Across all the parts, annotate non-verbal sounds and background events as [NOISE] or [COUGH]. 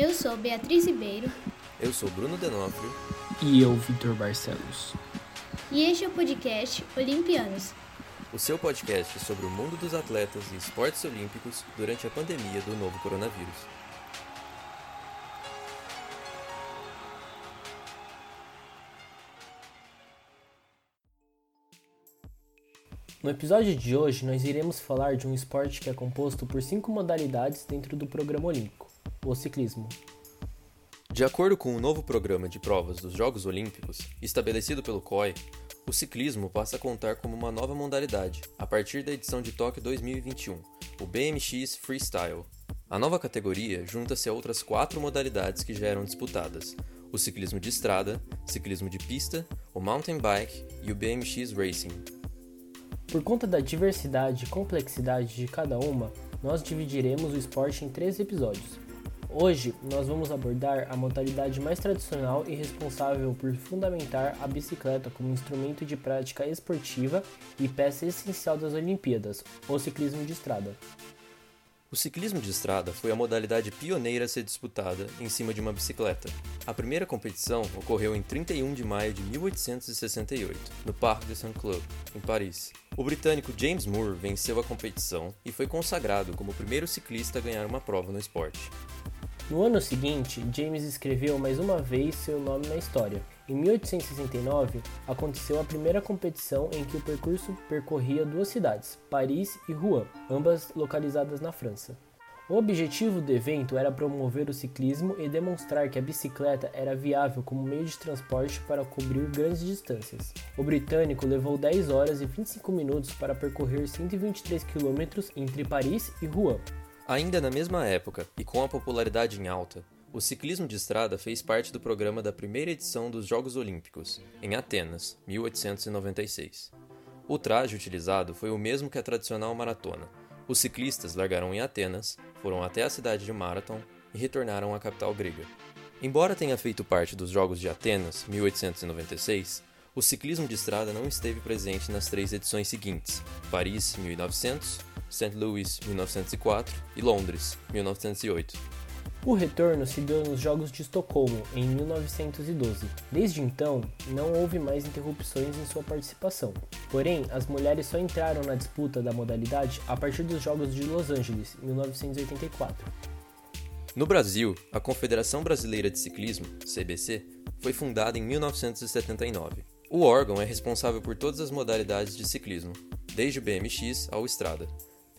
Eu sou Beatriz Ribeiro. Eu sou Bruno Denofrio. E eu, Vitor Barcelos. E este é o podcast Olimpianos. O seu podcast sobre o mundo dos atletas e esportes olímpicos durante a pandemia do novo coronavírus. No episódio de hoje, nós iremos falar de um esporte que é composto por cinco modalidades dentro do programa olímpico: o ciclismo. De acordo com o novo programa de provas dos Jogos Olímpicos, estabelecido pelo COI, o ciclismo passa a contar como uma nova modalidade a partir da edição de Tóquio 2021, o BMX Freestyle. A nova categoria junta-se a outras quatro modalidades que já eram disputadas: o ciclismo de estrada, ciclismo de pista, o mountain bike e o BMX Racing. Por conta da diversidade e complexidade de cada uma, nós dividiremos o esporte em três episódios. Hoje, nós vamos abordar a modalidade mais tradicional e responsável por fundamentar a bicicleta como instrumento de prática esportiva e peça essencial das Olimpíadas, o ciclismo de estrada. O ciclismo de estrada foi a modalidade pioneira a ser disputada em cima de uma bicicleta. A primeira competição ocorreu em 31 de maio de 1868, no Parc de Saint-Cloud, em Paris. O britânico James Moore venceu a competição e foi consagrado como o primeiro ciclista a ganhar uma prova no esporte. No ano seguinte, James escreveu mais uma vez seu nome na história. Em 1869, aconteceu a primeira competição em que o percurso percorria duas cidades, Paris e Rouen, ambas localizadas na França. O objetivo do evento era promover o ciclismo e demonstrar que a bicicleta era viável como meio de transporte para cobrir grandes distâncias. O britânico levou 10 horas e 25 minutos para percorrer 123 km entre Paris e Rouen. Ainda na mesma época, e com a popularidade em alta, o ciclismo de estrada fez parte do programa da primeira edição dos Jogos Olímpicos, em Atenas, 1896. O traje utilizado foi o mesmo que a tradicional maratona. Os ciclistas largaram em Atenas, foram até a cidade de Marathon e retornaram à capital grega. Embora tenha feito parte dos Jogos de Atenas, 1896, o ciclismo de estrada não esteve presente nas três edições seguintes: Paris, 1900, St. Louis 1904 e Londres 1908. O retorno se deu nos Jogos de Estocolmo em 1912. Desde então, não houve mais interrupções em sua participação. Porém, as mulheres só entraram na disputa da modalidade a partir dos Jogos de Los Angeles, 1984. No Brasil, a Confederação Brasileira de Ciclismo, CBC, foi fundada em 1979. O órgão é responsável por todas as modalidades de ciclismo, desde o BMX ao estrada,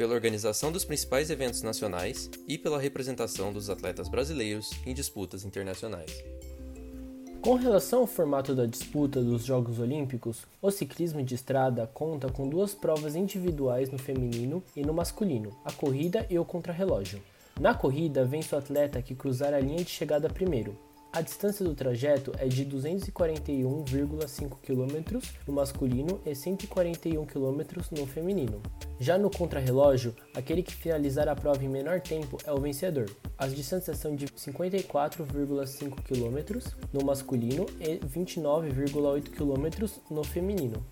pela organização dos principais eventos nacionais e pela representação dos atletas brasileiros em disputas internacionais. Com relação ao formato da disputa dos Jogos Olímpicos, o ciclismo de estrada conta com duas provas individuais no feminino e no masculino, a corrida e o contrarrelógio. Na corrida, vence o atleta que cruzar a linha de chegada primeiro, a distância do trajeto é de 241,5 km no masculino e 141 km no feminino. Já no contrarrelógio, aquele que finalizar a prova em menor tempo é o vencedor. As distâncias são de 54,5 km no masculino e 29,8 km no feminino.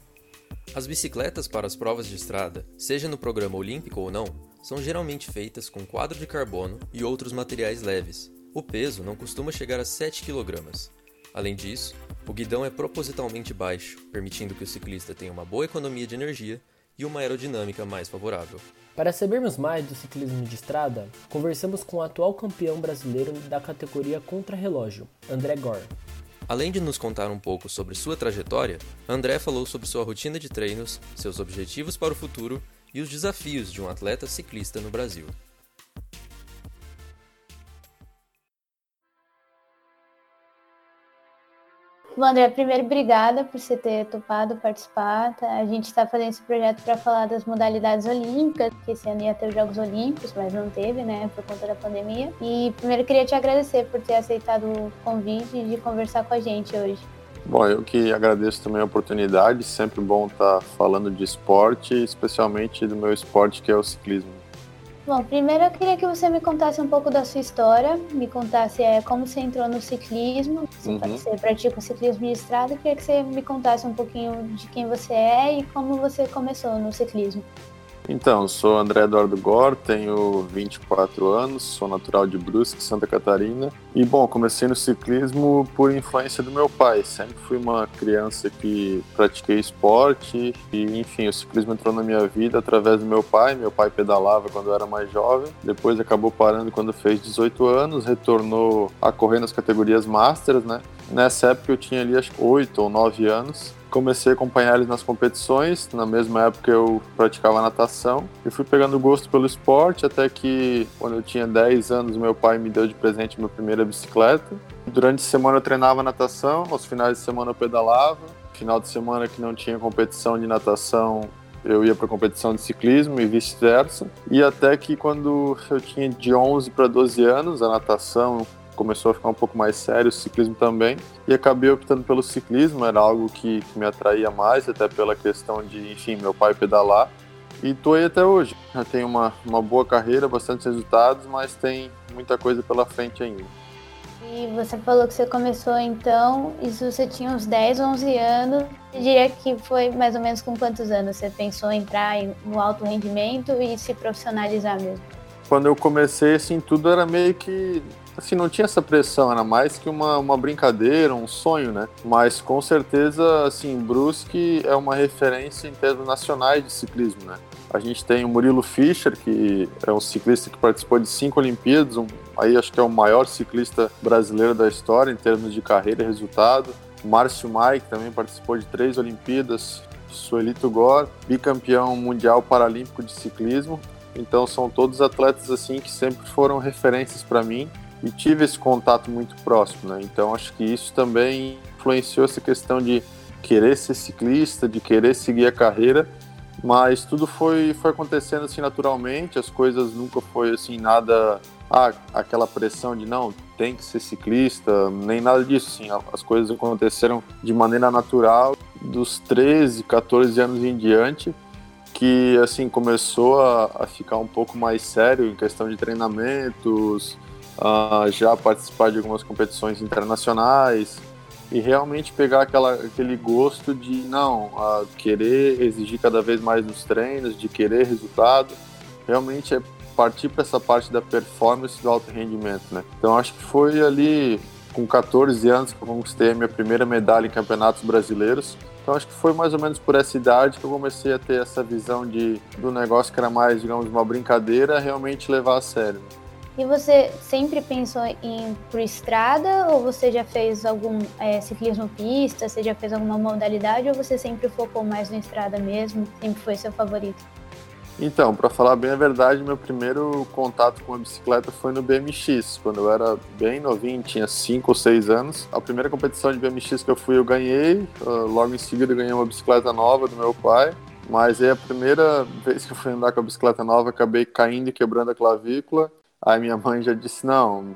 As bicicletas para as provas de estrada, seja no programa olímpico ou não, são geralmente feitas com quadro de carbono e outros materiais leves, o peso não costuma chegar a 7 kg. Além disso, o guidão é propositalmente baixo, permitindo que o ciclista tenha uma boa economia de energia e uma aerodinâmica mais favorável. Para sabermos mais do ciclismo de estrada, conversamos com o atual campeão brasileiro da categoria contrarrelógio, André Gore. Além de nos contar um pouco sobre sua trajetória, André falou sobre sua rotina de treinos, seus objetivos para o futuro e os desafios de um atleta ciclista no Brasil. André, primeiro, obrigada por você ter topado participar. Tá? A gente está fazendo esse projeto para falar das modalidades olímpicas, que esse ano ia ter os Jogos Olímpicos, mas não teve, né, por conta da pandemia. E primeiro, queria te agradecer por ter aceitado o convite de conversar com a gente hoje. Bom, eu que agradeço também a oportunidade, sempre bom estar falando de esporte, especialmente do meu esporte que é o ciclismo. Bom, primeiro eu queria que você me contasse um pouco da sua história, me contasse é, como você entrou no ciclismo, uhum. você pratica o ciclismo de estrada, eu queria que você me contasse um pouquinho de quem você é e como você começou no ciclismo. Então, sou André Eduardo Gor, tenho 24 anos, sou natural de Brusque, Santa Catarina. E, bom, comecei no ciclismo por influência do meu pai. Sempre fui uma criança que pratiquei esporte e, enfim, o ciclismo entrou na minha vida através do meu pai. Meu pai pedalava quando eu era mais jovem, depois acabou parando quando fez 18 anos, retornou a correr nas categorias Masters, né? Nessa época eu tinha ali acho que 8 ou 9 anos comecei a acompanhar eles nas competições. Na mesma época eu praticava natação e fui pegando gosto pelo esporte até que quando eu tinha 10 anos meu pai me deu de presente minha primeira bicicleta. Durante a semana eu treinava natação, aos finais de semana eu pedalava. Final de semana que não tinha competição de natação, eu ia para competição de ciclismo e vice-versa. E até que quando eu tinha de 11 para 12 anos, a natação começou a ficar um pouco mais sério, o ciclismo também, e acabei optando pelo ciclismo, era algo que, que me atraía mais, até pela questão de, enfim, meu pai pedalar, e tô aí até hoje. Já tenho uma, uma boa carreira, bastante resultados, mas tem muita coisa pela frente ainda. E você falou que você começou então, isso você tinha uns 10, 11 anos. Eu diria que foi mais ou menos com quantos anos você pensou em entrar no alto rendimento e se profissionalizar mesmo? Quando eu comecei, assim, tudo era meio que assim, não tinha essa pressão, era mais que uma, uma brincadeira, um sonho, né? Mas com certeza, assim, Brusque é uma referência em termos nacionais de ciclismo, né? A gente tem o Murilo Fischer, que é um ciclista que participou de cinco Olimpíadas, um, aí acho que é o maior ciclista brasileiro da história em termos de carreira e resultado. Márcio Mai, que também participou de três Olimpíadas. Suelito Gor, bicampeão mundial paralímpico de ciclismo. Então são todos atletas assim que sempre foram referências para mim e tive esse contato muito próximo, né? Então acho que isso também influenciou essa questão de querer ser ciclista, de querer seguir a carreira, mas tudo foi foi acontecendo assim naturalmente, as coisas nunca foi assim nada ah, aquela pressão de não, tem que ser ciclista, nem nada disso, assim, as coisas aconteceram de maneira natural dos 13, 14 anos em diante que assim começou a, a ficar um pouco mais sério em questão de treinamentos, uh, já participar de algumas competições internacionais e realmente pegar aquela, aquele gosto de não uh, querer exigir cada vez mais nos treinos, de querer resultado, realmente é partir para essa parte da performance do alto rendimento, né? Então acho que foi ali com 14 anos que eu conquistei a minha primeira medalha em campeonatos brasileiros. Então acho que foi mais ou menos por essa idade que eu comecei a ter essa visão de do negócio que era mais, digamos, uma brincadeira, realmente levar a sério. E você sempre pensou em por estrada ou você já fez algum é, ciclismo pista, você já fez alguma modalidade ou você sempre focou mais na estrada mesmo, sempre foi seu favorito? Então, para falar bem a verdade, meu primeiro contato com a bicicleta foi no BMX, quando eu era bem novinho, tinha 5 ou 6 anos. A primeira competição de BMX que eu fui, eu ganhei. Uh, logo em seguida, eu ganhei uma bicicleta nova do meu pai. Mas aí a primeira vez que eu fui andar com a bicicleta nova, acabei caindo e quebrando a clavícula. Aí minha mãe já disse: não,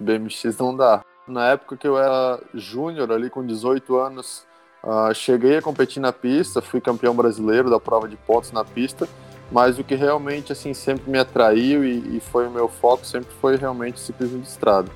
BMX não dá. Na época que eu era júnior, ali com 18 anos, uh, cheguei a competir na pista, fui campeão brasileiro da prova de pontos na pista, mas o que realmente assim sempre me atraiu e, e foi o meu foco sempre foi realmente o ciclismo de estrada.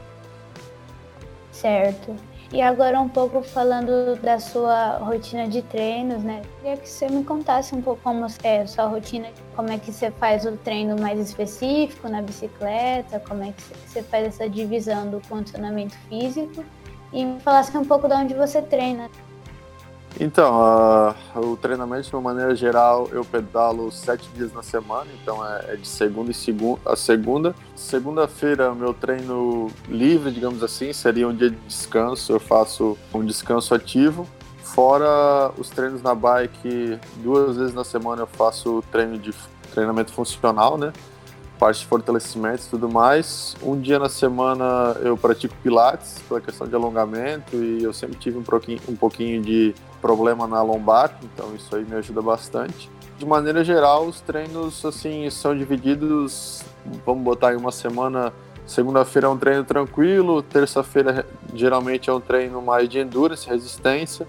Certo. E agora um pouco falando da sua rotina de treinos, né? Queria que você me contasse um pouco como é a sua rotina, como é que você faz o treino mais específico na bicicleta, como é que você faz essa divisão do condicionamento físico e me falasse um pouco de onde você treina. Então, uh, o treinamento de uma maneira geral eu pedalo sete dias na semana, então é, é de segunda e segunda a segunda. Segunda-feira meu treino livre, digamos assim, seria um dia de descanso. Eu faço um descanso ativo. Fora os treinos na bike, duas vezes na semana eu faço treino de treinamento funcional, né? Parte de fortalecimento e tudo mais. Um dia na semana eu pratico pilates, pela questão de alongamento, e eu sempre tive um pouquinho, um pouquinho de problema na lombar, então isso aí me ajuda bastante. De maneira geral, os treinos assim são divididos, vamos botar em uma semana, segunda-feira é um treino tranquilo, terça-feira geralmente é um treino mais de endurance, resistência,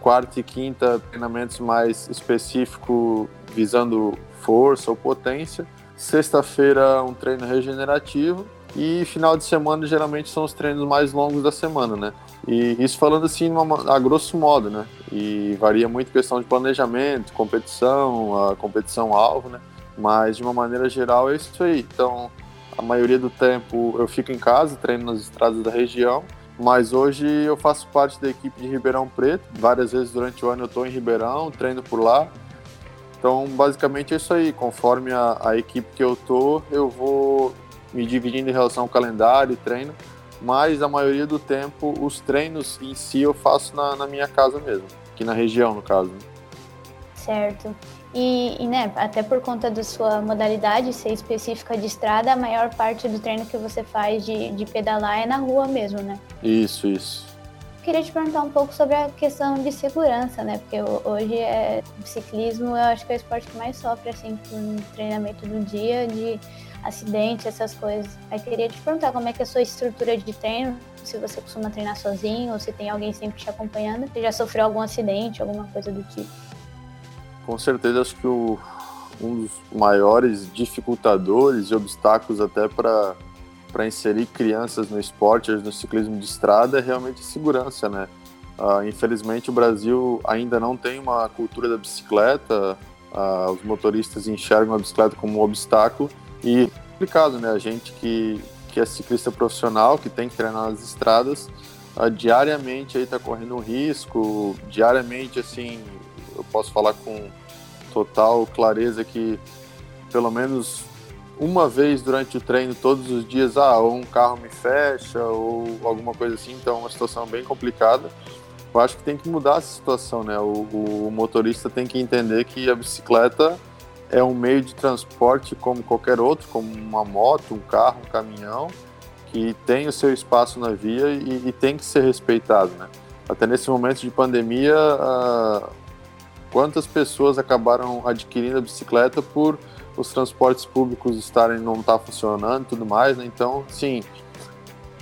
quarta e quinta treinamentos mais específicos visando força ou potência, sexta-feira um treino regenerativo e final de semana geralmente são os treinos mais longos da semana, né? E isso falando assim uma, a grosso modo, né? E varia muito questão de planejamento, competição, a competição alvo, né? Mas de uma maneira geral é isso aí. Então, a maioria do tempo eu fico em casa, treino nas estradas da região, mas hoje eu faço parte da equipe de Ribeirão Preto. Várias vezes durante o ano eu estou em Ribeirão, treino por lá. Então, basicamente é isso aí. Conforme a, a equipe que eu tô, eu vou me dividindo em relação ao calendário e treino. Mas a maioria do tempo, os treinos em si eu faço na, na minha casa mesmo, aqui na região, no caso. Certo. E, e, né, até por conta da sua modalidade ser específica de estrada, a maior parte do treino que você faz de, de pedalar é na rua mesmo, né? Isso, isso. Queria te perguntar um pouco sobre a questão de segurança, né? Porque hoje é ciclismo, eu acho que é o esporte que mais sofre assim com treinamento do dia, de acidente, essas coisas. Aí queria te perguntar como é que é a sua estrutura de treino, se você costuma treinar sozinho ou se tem alguém sempre te acompanhando. Você já sofreu algum acidente, alguma coisa do tipo? com certeza acho que o, um dos maiores dificultadores e obstáculos até para para inserir crianças no esporte, no ciclismo de estrada, é realmente segurança, né? Uh, infelizmente o Brasil ainda não tem uma cultura da bicicleta, uh, os motoristas enxergam a bicicleta como um obstáculo e é complicado, né? A gente que, que é ciclista profissional, que tem que treinar nas estradas, uh, diariamente aí tá correndo um risco, diariamente assim eu posso falar com total clareza que pelo menos uma vez durante o treino, todos os dias, ah, ou um carro me fecha, ou alguma coisa assim, então é uma situação bem complicada. Eu acho que tem que mudar essa situação, né? O, o motorista tem que entender que a bicicleta é um meio de transporte como qualquer outro, como uma moto, um carro, um caminhão, que tem o seu espaço na via e, e tem que ser respeitado, né? Até nesse momento de pandemia, uh, quantas pessoas acabaram adquirindo a bicicleta por os transportes públicos estarem não estar tá funcionando e tudo mais, né? Então, sim,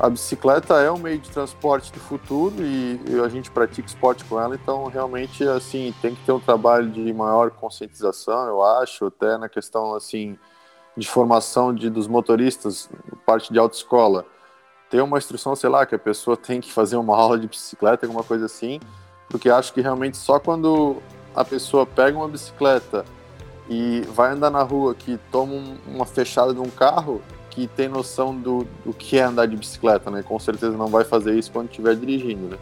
a bicicleta é um meio de transporte do futuro e, a gente pratica esporte com ela, então realmente assim tem que ter um trabalho de maior conscientização, eu acho, até na questão assim de formação de, dos motoristas, parte de autoescola, ter uma instrução, sei lá, que a pessoa [LAUGHS] tem que fazer uma aula de bicicleta, alguma coisa assim, porque acho que realmente só quando a pessoa pega uma bicicleta e vai andar na rua que toma uma fechada de um carro que tem noção do, do que é andar de bicicleta, né? Com certeza não vai fazer isso quando estiver dirigindo, né?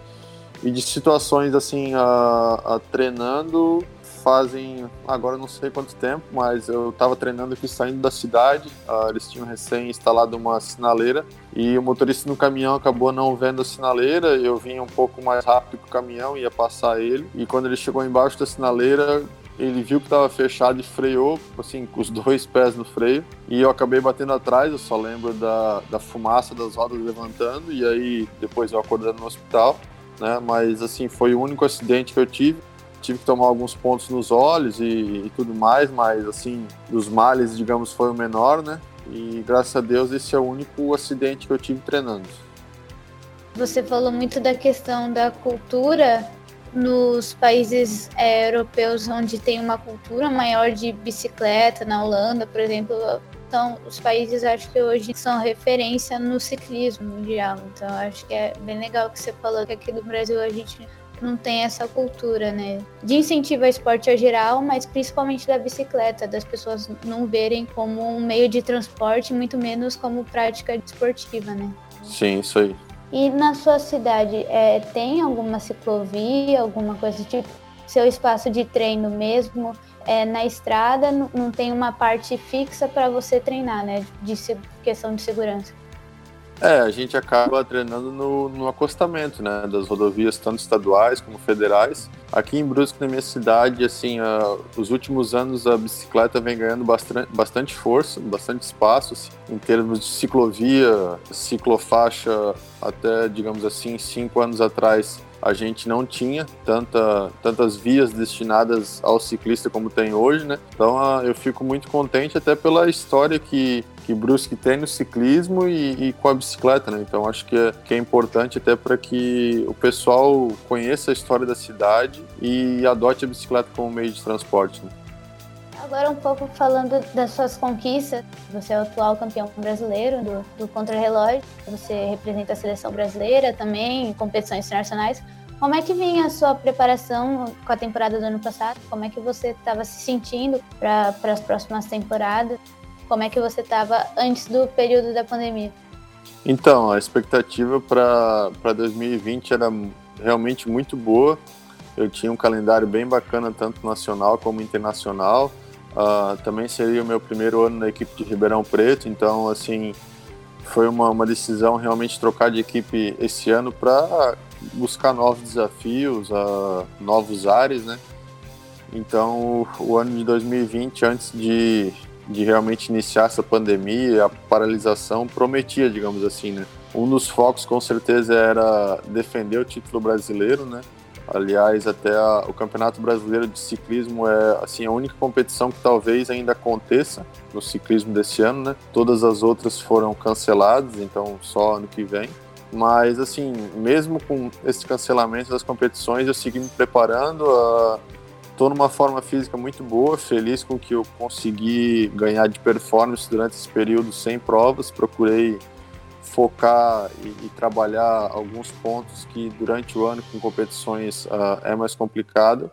E de situações assim, a, a treinando fazem agora não sei quanto tempo, mas eu estava treinando aqui saindo da cidade. Uh, eles tinham recém instalado uma sinaleira e o motorista no caminhão acabou não vendo a sinaleira. Eu vim um pouco mais rápido que o caminhão, ia passar ele. E quando ele chegou embaixo da sinaleira, ele viu que estava fechado e freou, assim, com os dois pés no freio. E eu acabei batendo atrás, eu só lembro da, da fumaça das rodas levantando. E aí depois eu acordando no hospital. Né? Mas assim, foi o único acidente que eu tive tive que tomar alguns pontos nos olhos e, e, tudo mais, mas assim, dos males, digamos, foi o menor, né? E graças a Deus esse é o único acidente que eu tive treinando. Você falou muito da questão da cultura nos países é, europeus onde tem uma cultura maior de bicicleta, na Holanda, por exemplo, então os países acho que hoje são referência no ciclismo mundial. Então acho que é bem legal que você falou que aqui no Brasil a gente não tem essa cultura, né? De incentivo ao esporte a geral, mas principalmente da bicicleta, das pessoas não verem como um meio de transporte, muito menos como prática esportiva, né? Sim, isso aí. E na sua cidade, é, tem alguma ciclovia, alguma coisa tipo seu espaço de treino mesmo? É, na estrada não tem uma parte fixa para você treinar, né? De questão de segurança. É, a gente acaba treinando no, no acostamento, né, das rodovias tanto estaduais como federais. Aqui em Brusque, na minha cidade, assim, os últimos anos a bicicleta vem ganhando bastante, bastante força, bastante espaço, assim, em termos de ciclovia, ciclofaixa, até, digamos assim, cinco anos atrás a gente não tinha tanta, tantas vias destinadas ao ciclista como tem hoje, né? Então eu fico muito contente até pela história que, que Brusque tem no ciclismo e, e com a bicicleta, né? Então acho que é, que é importante até para que o pessoal conheça a história da cidade e adote a bicicleta como meio de transporte. Né? Agora um pouco falando das suas conquistas. Você é o atual campeão brasileiro do, do contrarrelógio. Você representa a seleção brasileira também em competições internacionais. Como é que vinha a sua preparação com a temporada do ano passado? Como é que você estava se sentindo para as próximas temporadas? Como é que você estava antes do período da pandemia? Então, a expectativa para 2020 era realmente muito boa. Eu tinha um calendário bem bacana, tanto nacional como internacional. Uh, também seria o meu primeiro ano na equipe de Ribeirão Preto, então, assim, foi uma, uma decisão realmente trocar de equipe esse ano para buscar novos desafios, uh, novos ares, né? Então, o, ano de 2020, antes de, de realmente iniciar essa pandemia, a paralisação prometia, digamos assim, né? Um dos focos, com certeza, era defender o título brasileiro, né? Aliás, até a, o Campeonato Brasileiro de Ciclismo é assim a única competição que talvez ainda aconteça no ciclismo desse ano, né? Todas as outras foram canceladas, então só ano que vem. Mas assim, mesmo com esse cancelamento das competições, eu segui me preparando. Estou numa forma física muito boa, feliz com que eu consegui ganhar de performance durante esse período sem provas. Procurei focar e, e, trabalhar alguns pontos que durante o ano com competições uh, é mais complicado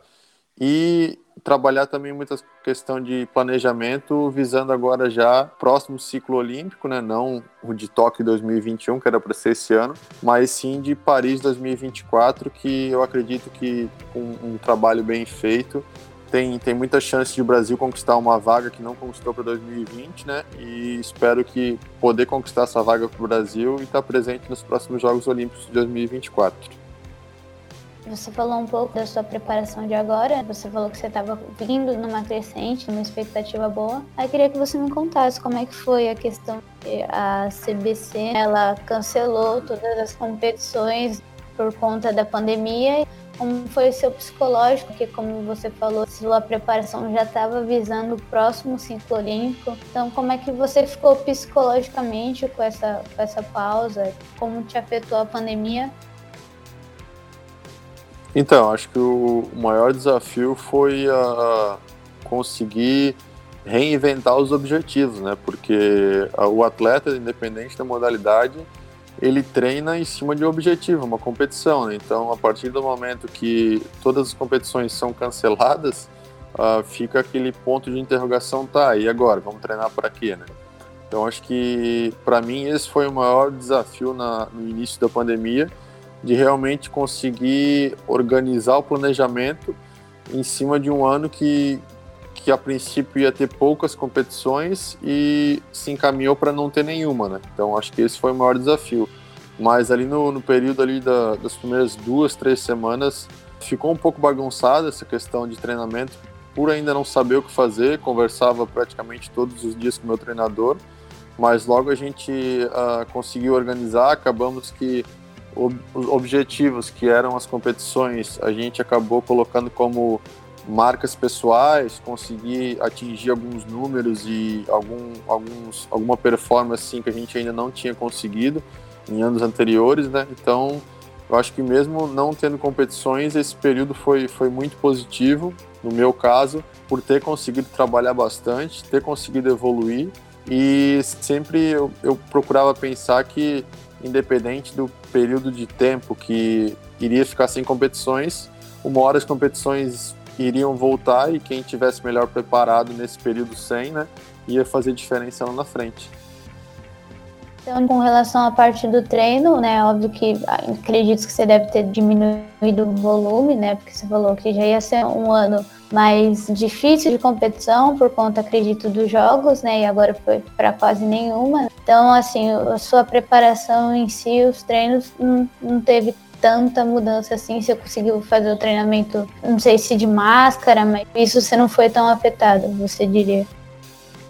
e trabalhar também muita questão de planejamento visando agora já próximo ciclo olímpico, né? Não o de Tóquio 2021 que era para ser esse ano, mas sim de Paris 2024 que eu acredito que com um trabalho bem feito tem, tem muita chance de o Brasil conquistar uma vaga que não conquistou para 2020, né? E espero que poder conquistar essa vaga para o Brasil e estar tá presente nos próximos Jogos Olímpicos de 2024. Você falou um pouco da sua preparação de agora. Você falou que você estava vindo numa crescente, numa expectativa boa. Aí queria que você me contasse como é que foi a questão que a CBC ela cancelou todas as competições por conta da pandemia como foi o seu psicológico, que como você falou, sua preparação já estava visando o próximo ciclo olímpico. Então, como é que você ficou psicologicamente com essa, com essa pausa? Como te afetou a pandemia? Então, acho que o maior desafio foi a conseguir reinventar os objetivos, né? Porque o atleta, independente da modalidade, ele treina em cima de um objetivo, uma competição. Né? Então, a partir do momento que todas as competições são canceladas, uh, fica aquele ponto de interrogação, tá, e agora? Vamos treinar para quê, né? Então, acho que, para mim, esse foi o maior desafio na, no início da pandemia, de realmente conseguir organizar o planejamento em cima de um ano que, que a princípio ia ter poucas competições e se encaminhou para não ter nenhuma, né? Então acho que esse foi o maior desafio. Mas ali no, no período ali da, das primeiras duas, três semanas, ficou um pouco bagunçada essa questão de treinamento, por ainda não saber o que fazer. Conversava praticamente todos os dias com meu treinador, mas logo a gente uh, conseguiu organizar. Acabamos que os objetivos, que eram as competições, a gente acabou colocando como marcas pessoais, conseguir atingir alguns números e algum, alguns, alguma performance assim, que a gente ainda não tinha conseguido em anos anteriores, né? Então, eu acho que mesmo não tendo competições, esse período foi, foi muito positivo, no meu caso, por ter conseguido trabalhar bastante, ter conseguido evoluir e sempre eu, eu procurava pensar que, independente do período de tempo que iria ficar sem competições, uma hora as competições iriam voltar e quem tivesse melhor preparado nesse período sem, né, ia fazer diferença lá na frente. Então, com relação à parte do treino, né, óbvio que ah, acredito que você deve ter diminuído o volume, né, porque você falou que já ia ser um ano mais difícil de competição por conta, acredito, dos jogos, né, e agora foi para quase nenhuma. Então, assim, a sua preparação em si, os treinos, não, não teve tanta mudança assim, você conseguiu fazer o treinamento, não sei se de máscara, mas isso você não foi tão afetado, você diria?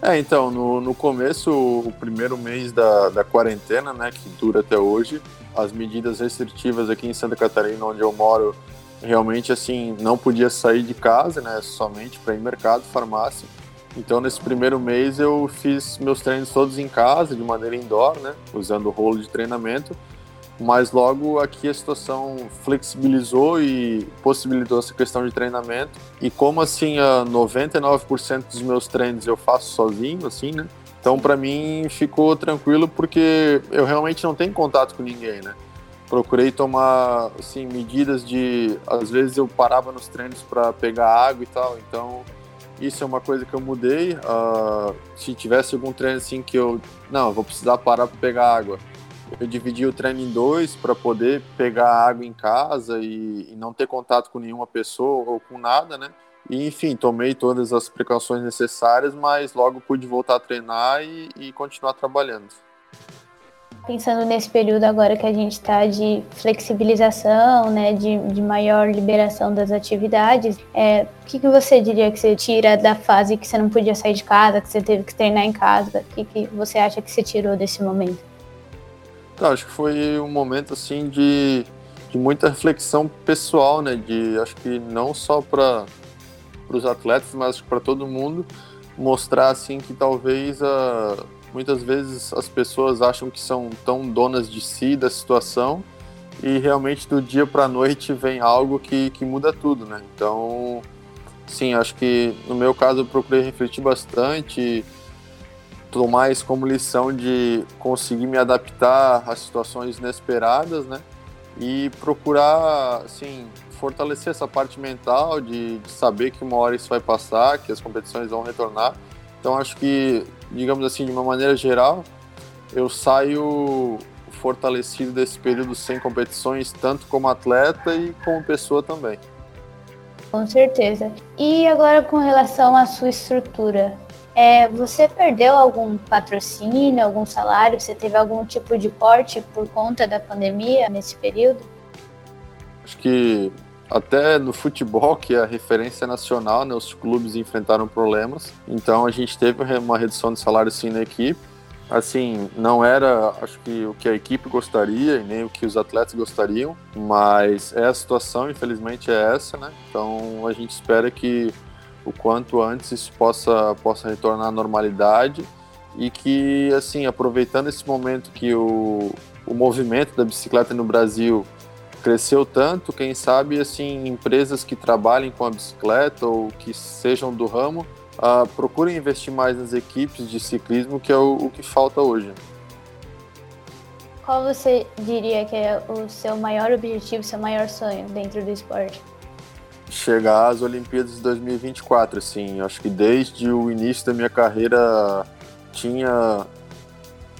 É, então, no, no começo, o primeiro mês da, da quarentena, né, que dura até hoje, as medidas restritivas aqui em Santa Catarina, onde eu moro, realmente, assim, não podia sair de casa, né, somente para ir mercado, farmácia. Então, nesse primeiro mês, eu fiz meus treinos todos em casa, de maneira indoor, né, usando rolo de treinamento mas logo aqui a situação flexibilizou e possibilitou essa questão de treinamento. E como assim, a 99% dos meus treinos eu faço sozinho, assim, né? Então para mim ficou tranquilo porque eu realmente não tenho contato com ninguém, né? procurei tomar assim medidas de às vezes eu parava nos treinos para pegar água e tal então isso é uma coisa que eu mudei uh, se tivesse algum treino assim que eu não vou precisar parar para pegar água eu dividi o treino em dois para poder pegar água em casa e, e, não ter contato com nenhuma pessoa ou com nada né e enfim tomei todas as precauções necessárias mas logo pude voltar a treinar e, e continuar trabalhando pensando nesse período agora que a gente está de flexibilização, né, de, de maior liberação das atividades, é, o que, que você diria que você tira da fase que você não podia sair de casa, que você teve que treinar em casa? O que, que você acha que você tirou desse momento? Então, acho que foi um momento assim de, de muita reflexão pessoal, né? De acho que não só para os atletas, mas para todo mundo mostrar assim que talvez a Muitas vezes as pessoas acham que são tão donas de si, da situação, e realmente do dia para a noite vem algo que, que muda tudo, né? Então, sim, acho que no meu caso eu procurei refletir bastante, tomar isso como lição de conseguir me adaptar a situações inesperadas, né? E procurar, assim, fortalecer essa parte mental de, de saber que uma hora isso vai passar, que as competições vão retornar. Então acho que digamos assim, de uma maneira geral, eu saio fortalecido desse período sem competições, tanto como atleta e como pessoa também. Com certeza. E agora com relação à sua estrutura, é, você perdeu algum patrocínio, algum salário? Você teve algum tipo de corte por conta da pandemia nesse período? Acho que até no futebol, que é a referência nacional, né, os clubes enfrentaram problemas. Então a gente teve uma redução de salário sim na equipe. Assim, não era, acho que o que a equipe gostaria e nem o que os atletas gostariam, mas é a situação, infelizmente é essa, né? Então a gente espera que o quanto antes isso possa possa retornar à normalidade e que assim, aproveitando esse momento que o, o movimento da bicicleta no Brasil cresceu tanto, quem sabe assim empresas que trabalhem com a bicicleta ou que sejam do ramo uh, procurem investir mais nas equipes de ciclismo, que é o, o que falta hoje. Qual você diria que é o seu maior objetivo, seu maior sonho dentro do esporte? Chegar às Olimpíadas de 2024, assim. Acho que desde o início da minha carreira tinha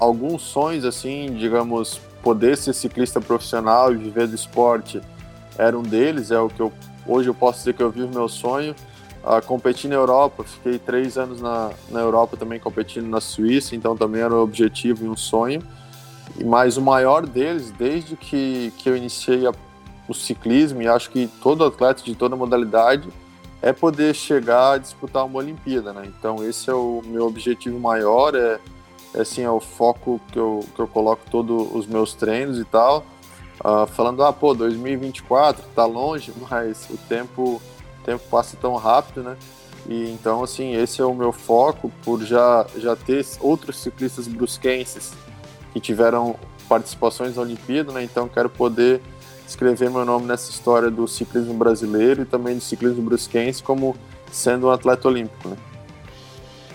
alguns sonhos, assim, digamos, poder ser ciclista profissional e viver do esporte era um deles, é o que eu hoje eu posso dizer que eu vivo meu sonho. Uh, competi na Europa, fiquei três anos na, na Europa também competindo na Suíça, então também era um objetivo e um sonho. E mas o maior deles, desde que, que eu iniciei a, o ciclismo, e acho que todo atleta de toda modalidade, é poder chegar a disputar uma Olimpíada, né? Então esse é o meu objetivo maior, é assim, é o foco que eu, que eu coloco todos os meus treinos e tal. Uh, falando, ah, pô, 2024 tá longe, [LAUGHS] mas o tempo, o tempo passa tão rápido, né? E então, assim, esse é o meu foco por já, já ter outros ciclistas brusquenses que tiveram participações na Olimpíada, né? Então, quero poder escrever meu nome nessa história do ciclismo brasileiro e também do ciclismo brusquense como sendo um atleta olímpico, né?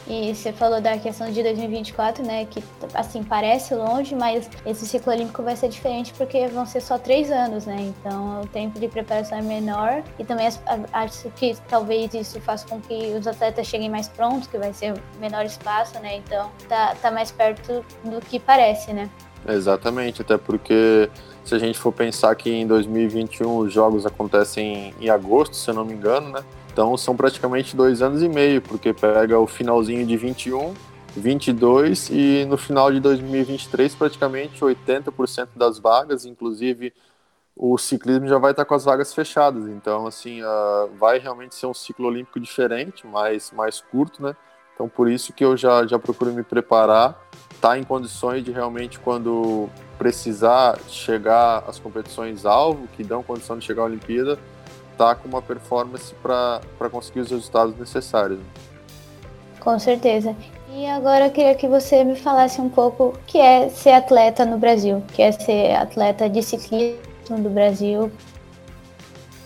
E você falou da questão de 2024, né? Que assim parece longe, mas esse ciclo olímpico vai ser diferente porque vão ser só três anos, né? Então o tempo de preparação é menor e também acho que talvez isso faça com que os atletas cheguem mais prontos, que vai ser menor espaço, né? Então tá, tá mais perto do que parece, né? Exatamente, até porque se a gente for pensar que em 2021 os jogos acontecem em agosto, se eu não me engano, né? Então são praticamente dois anos e meio, porque pega o finalzinho de 21, 22 e no final de 2023 praticamente 80% das vagas, inclusive o ciclismo já vai estar com as vagas fechadas. Então assim uh, vai realmente ser um ciclo olímpico diferente, mais mais curto, né? Então por isso que eu já já procuro me preparar, tá em condições de realmente quando precisar chegar às competições alvo que dão condição de chegar à Olimpíada tá com uma performance para conseguir os resultados necessários. Com certeza. E agora eu queria que você me falasse um pouco o que é ser atleta no Brasil, que é ser atleta de ciclismo do Brasil.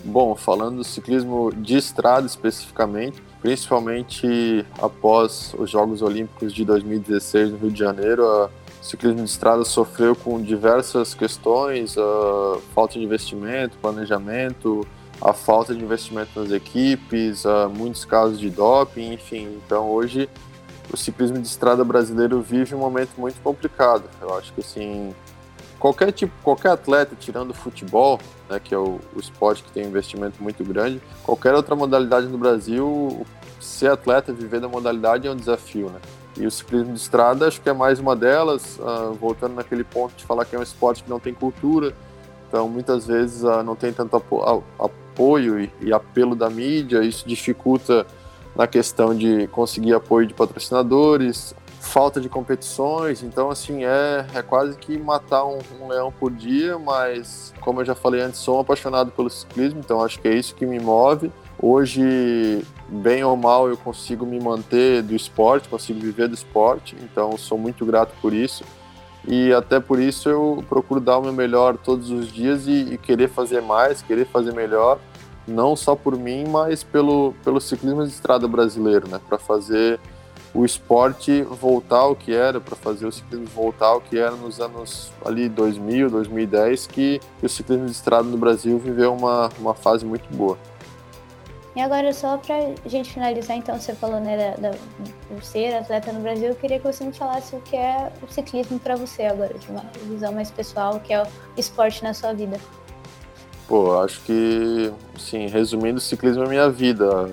Bom, falando do ciclismo de estrada especificamente, principalmente após os Jogos Olímpicos de 2016 no Rio de Janeiro, ciclismo de estrada sofreu com diversas questões, falta de investimento, planejamento, a falta de investimento nas equipes, muitos casos de doping, enfim. Então hoje o ciclismo de estrada brasileiro vive um momento muito complicado. Eu acho que assim qualquer tipo, qualquer atleta tirando o futebol, né, que é o, o esporte que tem um investimento muito grande, qualquer outra modalidade no Brasil, ser atleta, viver da modalidade é um desafio, né? E o ciclismo de estrada acho que é mais uma delas, uh, voltando naquele ponto de falar que é um esporte que não tem cultura, então muitas vezes uh, não tem tanto apo apoio e, e, apelo da mídia, isso dificulta na questão de conseguir apoio de patrocinadores, falta de competições, então assim é, é quase que matar um, um, leão por dia, mas como eu já falei antes, sou um apaixonado pelo ciclismo, então acho que é isso que me move. Hoje, bem ou mal, eu consigo me manter do esporte, consigo viver do esporte, então sou muito grato por isso. E até por isso eu procuro dar o meu melhor todos os dias e, e querer fazer mais, querer fazer melhor, não só por mim, mas pelo, pelo ciclismo de estrada brasileiro, né? Para fazer o esporte voltar ao que era, para fazer o ciclismo voltar ao que era nos anos ali 2000, 2010, que, o ciclismo de estrada no Brasil viveu uma, uma fase muito boa. E agora, só para gente finalizar, então, você falou né, da, da, ser atleta no Brasil, eu queria que você me falasse o que é o ciclismo para você agora, de uma visão mais pessoal, o que é o esporte na sua vida. Pô, acho que, sim, resumindo, o ciclismo é minha vida.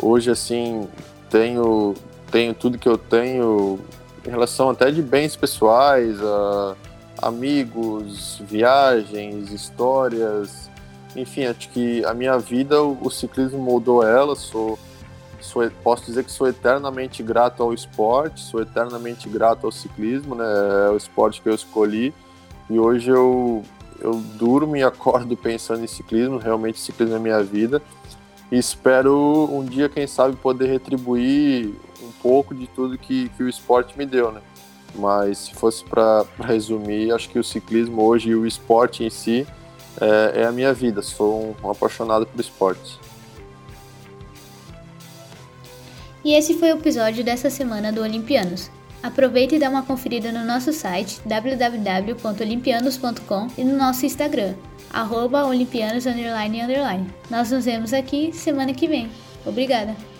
Hoje, assim, tenho, tenho tudo que eu tenho em relação até de bens pessoais, a amigos, viagens, histórias, enfim, acho que a minha vida, o, o ciclismo moldou ela. Sou, sou, posso dizer que sou eternamente grato ao esporte, sou eternamente grato ao ciclismo, né? É o esporte que eu escolhi. E hoje eu, eu durmo e [LAUGHS] acordo pensando em ciclismo. Realmente, ciclismo é minha vida. E espero um dia, quem sabe, poder retribuir um pouco de tudo que, que o esporte me deu, né? Mas se fosse para resumir, acho que o ciclismo hoje e o esporte em si é, é a minha vida. Sou um, um apaixonado por esportes. E esse foi o episódio dessa semana do Olimpianos. Aproveita e dá uma conferida no nosso site www.olimpianos.com e no nosso Instagram, arroba olimpianos__. Nós nos vemos aqui semana que vem. Obrigada!